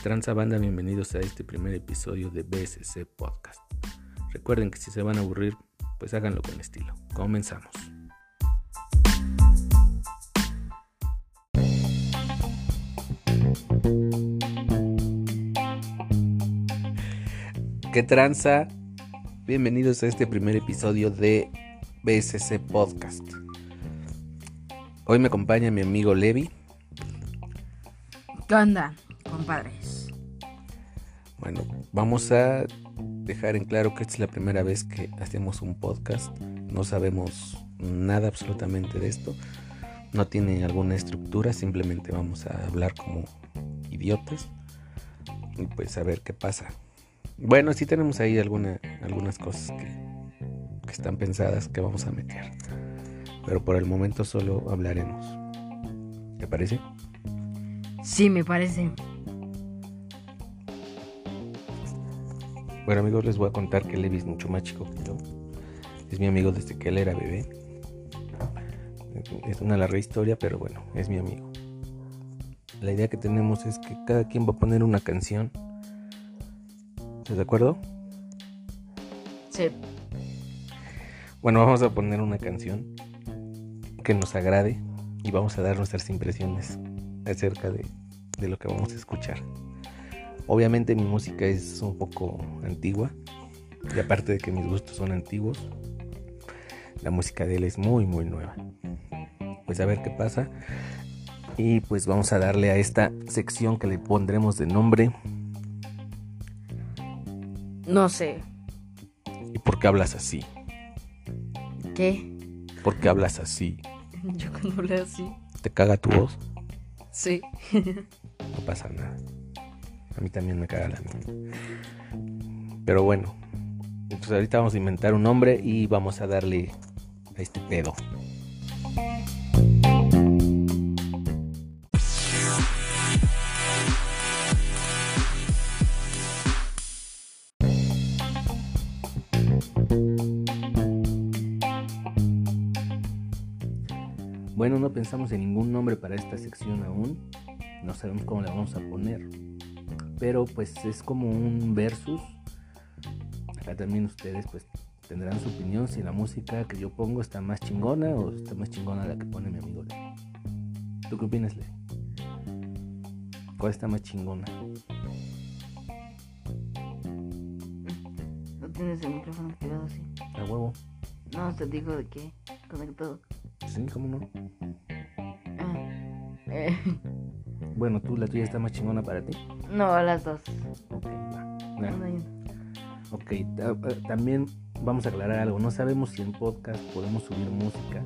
tranza banda? Bienvenidos a este primer episodio de BSC Podcast. Recuerden que si se van a aburrir, pues háganlo con estilo. Comenzamos. ¿Qué tranza? Bienvenidos a este primer episodio de BSC Podcast. Hoy me acompaña mi amigo Levi. ¿Qué onda, compadres? Bueno, vamos a dejar en claro que esta es la primera vez que hacemos un podcast. No sabemos nada absolutamente de esto. No tiene alguna estructura, simplemente vamos a hablar como idiotas y pues a ver qué pasa. Bueno, sí tenemos ahí alguna, algunas cosas que, que están pensadas que vamos a meter. Pero por el momento solo hablaremos. ¿Te parece? Sí, me parece. Bueno amigos, les voy a contar que Levi es mucho más chico que yo. Es mi amigo desde que él era bebé. Es una larga historia, pero bueno, es mi amigo. La idea que tenemos es que cada quien va a poner una canción. ¿Estás de acuerdo? Sí. Bueno, vamos a poner una canción que nos agrade y vamos a dar nuestras impresiones acerca de, de lo que vamos a escuchar. Obviamente mi música es un poco antigua y aparte de que mis gustos son antiguos, la música de él es muy muy nueva. Pues a ver qué pasa y pues vamos a darle a esta sección que le pondremos de nombre No sé. ¿Y por qué hablas así? ¿Qué? ¿Por qué hablas así? Yo cuando hablé así. ¿Te caga tu voz? Sí. No pasa nada. A mí también me caga la mía. Pero bueno, entonces ahorita vamos a inventar un nombre y vamos a darle a este pedo. Bueno, no pensamos en ningún nombre para esta sección aún. No sabemos cómo le vamos a poner. Pero pues es como un versus. Acá también ustedes pues tendrán su opinión si la música que yo pongo está más chingona o está más chingona la que pone mi amigo Leo. ¿Tú qué opinas, Leo? ¿Cuál está más chingona? ¿No tienes el micrófono activado así? A huevo. No, te digo de qué. Conectado. Sí, ¿cómo no? Ah. Eh, Bueno, tú, la tuya está más chingona para ti. no, las dos. Ok, va. Una. Ok, eh, también vamos a aclarar algo. No sabemos si en podcast podemos subir música.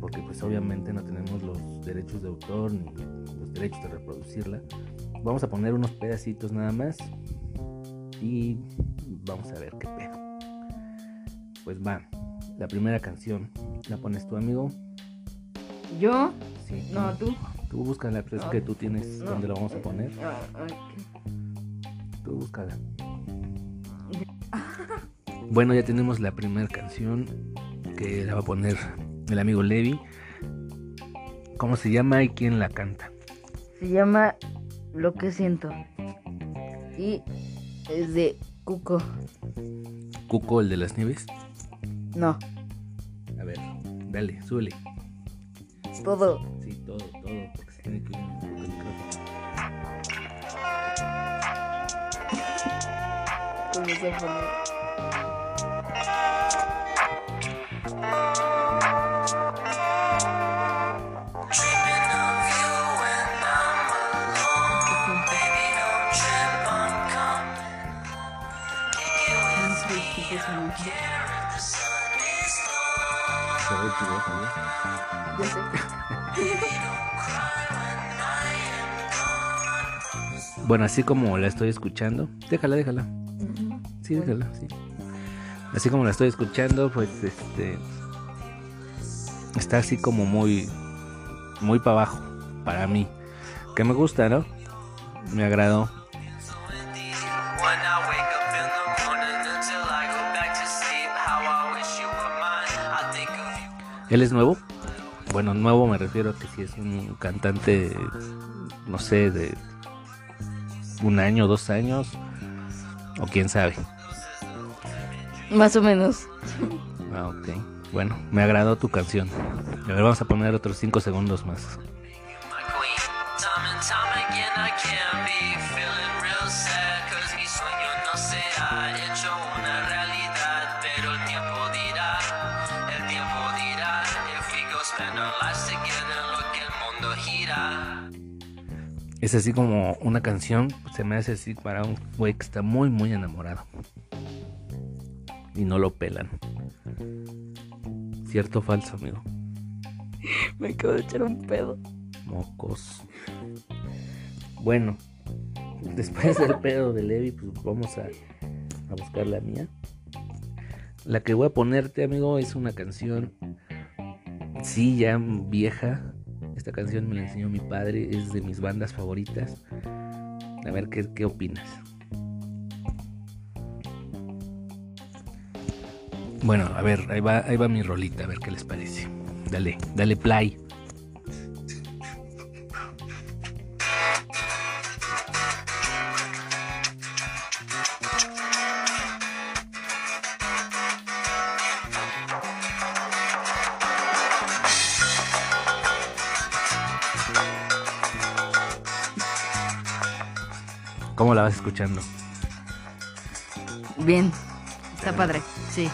Porque pues obviamente no tenemos los derechos de autor ni los derechos de reproducirla. Vamos a poner unos pedacitos nada más. Y vamos a ver qué pedo. Pues va. La primera canción. ¿La pones tú, amigo? ¿Yo? Sí. No, tú. Tú búscala, pero es que tú tienes No. dónde lo vamos a poner. Tú búscala. Bueno, ya tenemos la primera canción que la va a poner el amigo Levi. ¿Cómo se llama y quién la canta? Se llama Lo que siento. Y es de Cuco. Cuco, el de las nieves. No, A ver, dale, súbele. todo, Bueno, así como la estoy escuchando. Déjala, déjala. Sí, déjala, sí. Así como la estoy escuchando, pues este. Está así como muy. Muy para abajo. Para mí. Que me gusta, ¿no? Me agradó. ¿Él es nuevo? Bueno, nuevo me refiero a que si es un cantante, no sé, de un año, dos años, o quién sabe. Más o menos. Ah, ok. Bueno, me agradó tu canción. A ver, vamos a poner otros cinco segundos más. Es así como una canción, se me hace así para un güey que está muy, muy enamorado. Y no lo pelan. ¿Cierto o falso, amigo? Me acabo de echar un pedo. Mocos. Bueno, después del pedo de Levi, pues vamos a, a buscar la mía. La que voy a ponerte, amigo, es una canción, sí, ya vieja. Esta canción me la enseñó mi padre, es de mis bandas favoritas. A ver qué, qué opinas. Bueno, a ver, ahí va, ahí va mi rolita, a ver qué les parece. Dale, dale play. ¿Cómo la vas escuchando? Bien. Está padre. Sí.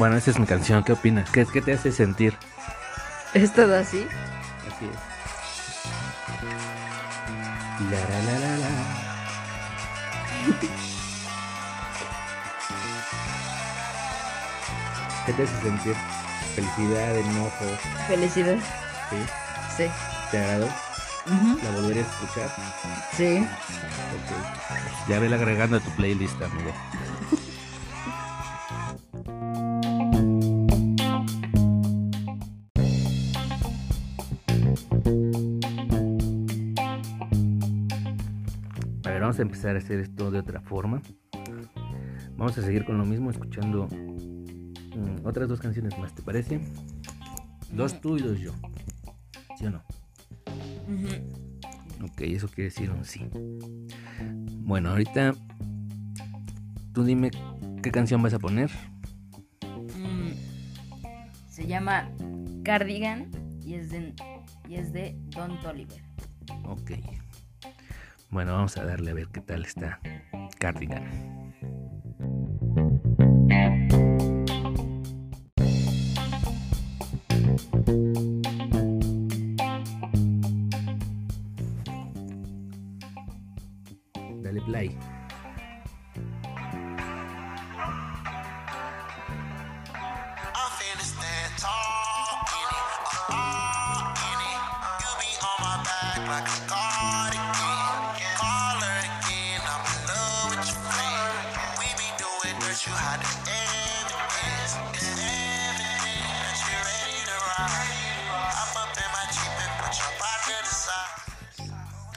Bueno, esa es mi canción, ¿qué opinas? ¿Qué, qué te hace sentir? ¿Es todo así? Así es. La, la, la, la, la. ¿Qué te hace sentir? Felicidad, enojo, Felicidad. ¿sí? Sí. ¿Te agradó? Ujú. ¿La volverías a escuchar? Sí. Ok. Ya vela agregando a tu playlist, amigo. A empezar a hacer esto de otra forma. Vamos a seguir con lo mismo, escuchando mm, otras dos canciones más, ¿te parece? Dos tú y dos yo. ¿Sí o no? Ok, eso quiere decir un sí. Bueno, ahorita tú dime qué canción vas a poner. Mm, Se llama Cardigan y es de, y es de Don Toliver. Ok. Bueno, vamos a darle a ver qué tal está Cardigan.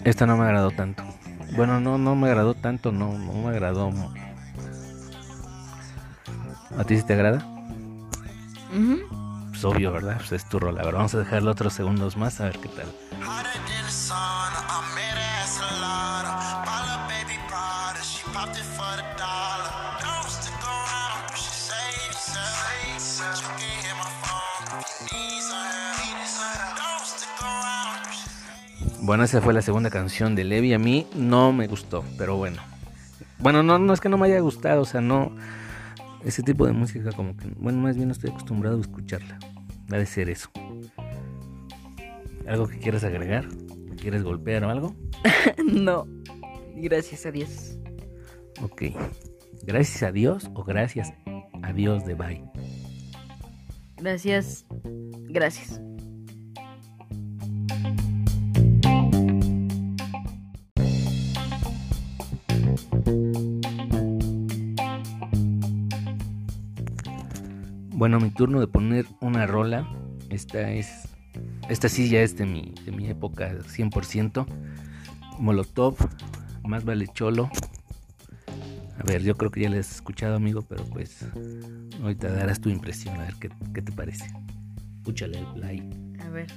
Esta no me agradó tanto. Bueno, no, no me agradó tanto, no, no me agradó. ¿A ti sí te agrada? Ujú. Pues obvio, ¿verdad? Pues es tu rola. A ver, vamos a dejarle otros segundos más a ver qué tal. Bueno, esa fue la segunda canción de Levi. A mí no me gustó, pero bueno. Bueno, no, no es que no me haya gustado, o sea, no. Ese tipo de música, como que. Bueno, más bien no estoy acostumbrado a escucharla. Debe ser eso. ¿Algo que quieras agregar? ¿Quieres golpear o algo? no. Gracias a Dios. Ok. Gracias a Dios o gracias a Dios de bye. Gracias. Gracias. Bueno, mi turno de poner una rola. Esta es. Esta sí ya es de mi, de mi época 100%. Molotov, más vale cholo. A ver, yo creo que ya la has escuchado, amigo, pero pues ahorita darás tu impresión, a ver qué, qué te parece. Escúchale el play. A ver.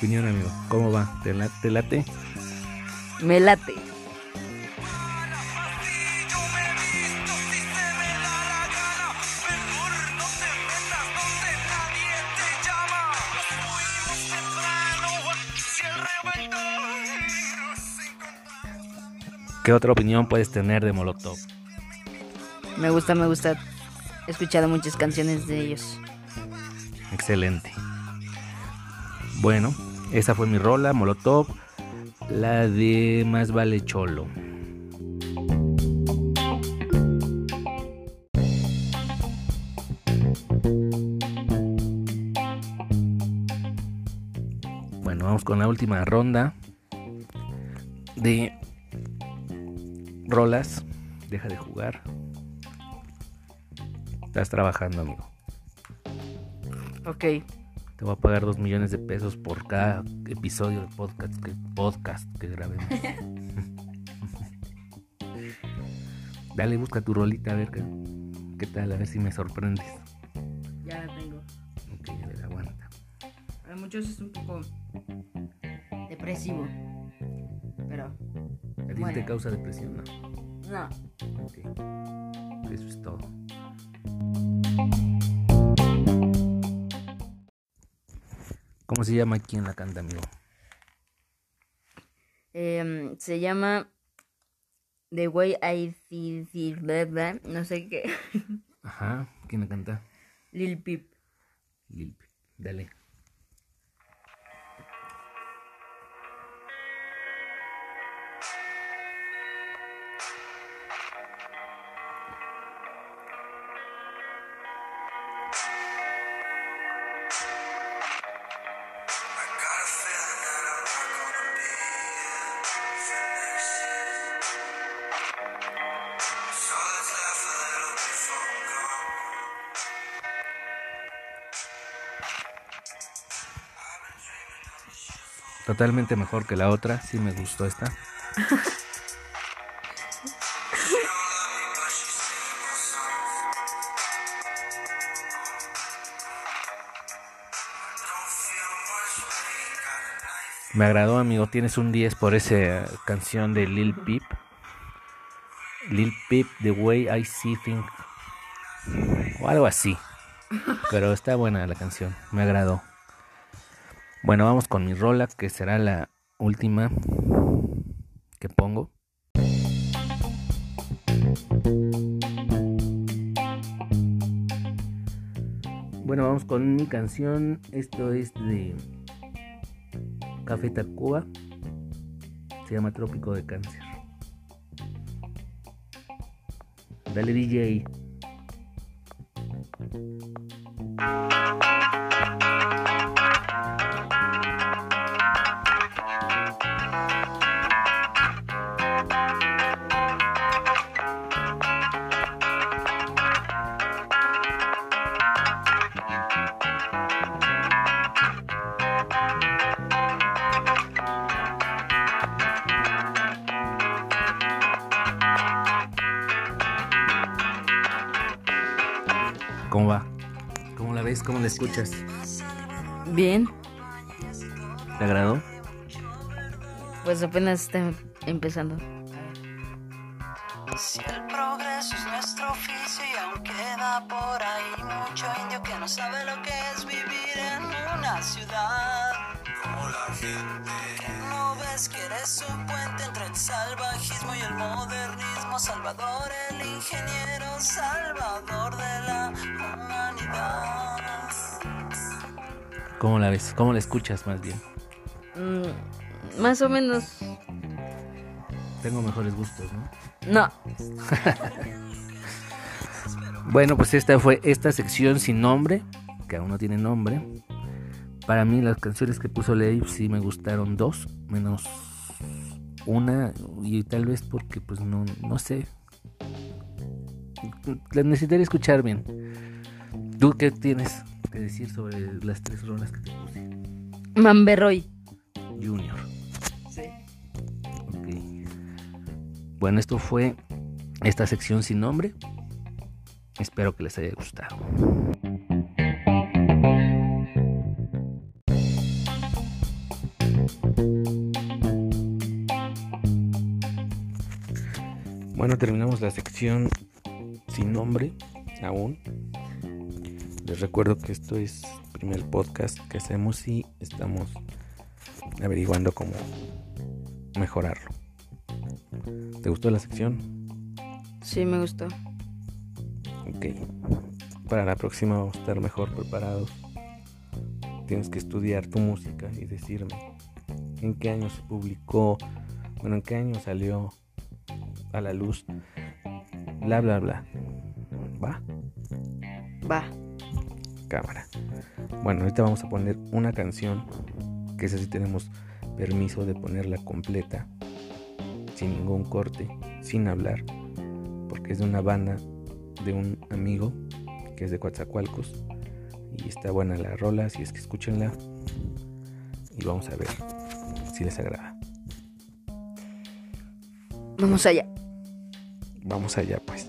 Opinión, amigo. ¿Cómo va? ¿Te, la- te late? Me late. ¿Qué otra opinión puedes tener de Molotov? Me gusta, me gusta. He escuchado muchas canciones de ellos. Excelente. Bueno, esa fue mi rola, Molotov. La de Más vale cholo. Bueno, vamos con la última ronda de rolas. Deja de jugar. Estás trabajando, amigo. Ok. Te voy a pagar dos millones de pesos por cada episodio de podcast que, podcast que grabemos. Dale, busca tu rolita a ver qué, qué tal, a ver si me sorprendes. Ya la tengo. Ok, a ver, aguanta. Para muchos es un poco depresivo. Pero ¿A ti Bueno. te causa depresión? No. no. Ok. Eso es todo. ¿Cómo se llama quién la canta, amigo? Em, se llama The Way I See blah, no sé qué. Ajá, ¿quién la canta? Lil Peep. Lil Peep. Dale. Totalmente mejor que la otra. Sí me gustó esta. Me, agradó, amigo. Tienes un 10 por esa canción de Lil Peep. Lil Peep, The Way I See Things. O algo así. Pero está buena la canción. Me agradó. Bueno, vamos con mi rola, que será la última que pongo. Bueno, vamos con mi canción. Esto es de Café Tacuba. Se llama Trópico de Cáncer. Dale DJ. Ves? ¿Cómo la escuchas? Bien, ¿Te agradó? pues apenas está empezando. Si el progreso es nuestro oficio y aún queda por ahí mucho indio que no sabe lo que es vivir en una ciudad. Como la gente. No ves que eres un puente entre el salvajismo y el modernismo. Salvador, el ingeniero, salvador de la humanidad. ¿Cómo la ves? ¿Cómo la escuchas más bien? Mm, más o menos. tengo mejores gustos, ¿no? No. Bueno, pues esta fue esta sección sin nombre, que aún no tiene nombre. Para mí las canciones que puso Leif sí me gustaron dos, menos una y tal vez porque pues no, no sé. Las necesitaría escuchar bien. ¿Tú qué tienes que decir sobre las tres rolas que te puse? Mamberroy. Junior. Sí. Ok. Bueno, esto fue esta sección sin nombre. Espero que les haya gustado. Bueno, terminamos la sección sin nombre aún. Les recuerdo que esto es el primer podcast que hacemos y estamos averiguando cómo mejorarlo. ¿Te gustó la sección? Sí, me gustó. Ok. Para la próxima vamos a estar mejor preparados. Tienes que estudiar tu música y decirme en qué año se publicó, bueno, en qué año salió a la luz, bla, bla, bla. ¿Va? Va. Cámara. Bueno, ahorita vamos a poner una canción, que esa sí tenemos permiso de ponerla completa, sin ningún corte, sin hablar, porque es de una banda de un amigo que es de Coatzacoalcos y está buena la rola, así es que escúchenla y vamos a ver si les agrada. Vamos allá. Vamos allá pues.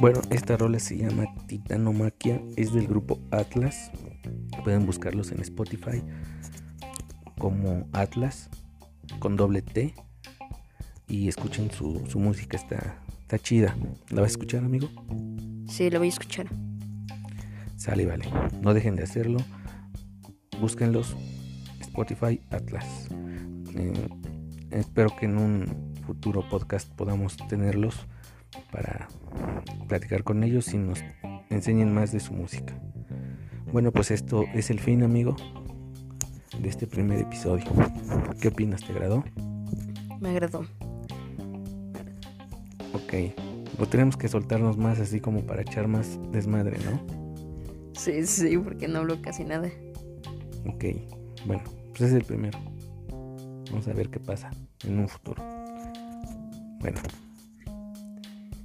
Bueno, esta rola se llama Titanomaquia, es del grupo Atlas. Pueden buscarlos en Spotify como Atlas con doble T y escuchen su, su música, está, está chida. ¿La vas a escuchar, amigo? Sí, lo voy a escuchar. Sale, vale. No dejen de hacerlo. Búsquenlos. Spotify Atlas. Eh, espero que en un futuro podcast podamos tenerlos para platicar con ellos y nos enseñen más de su música. Bueno, pues esto es el fin, amigo, de este primer episodio. ¿Qué opinas? ¿Te agradó? Me agradó. Ok. O tenemos que soltarnos más así como para echar más desmadre, ¿no? Sí, sí, porque no hablo casi nada. Ok. Bueno, pues es el primero. Vamos a ver qué pasa en un futuro. Bueno,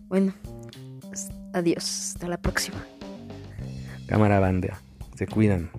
Bueno, pues, adiós. Hasta la próxima. cámara banda. Se cuidan.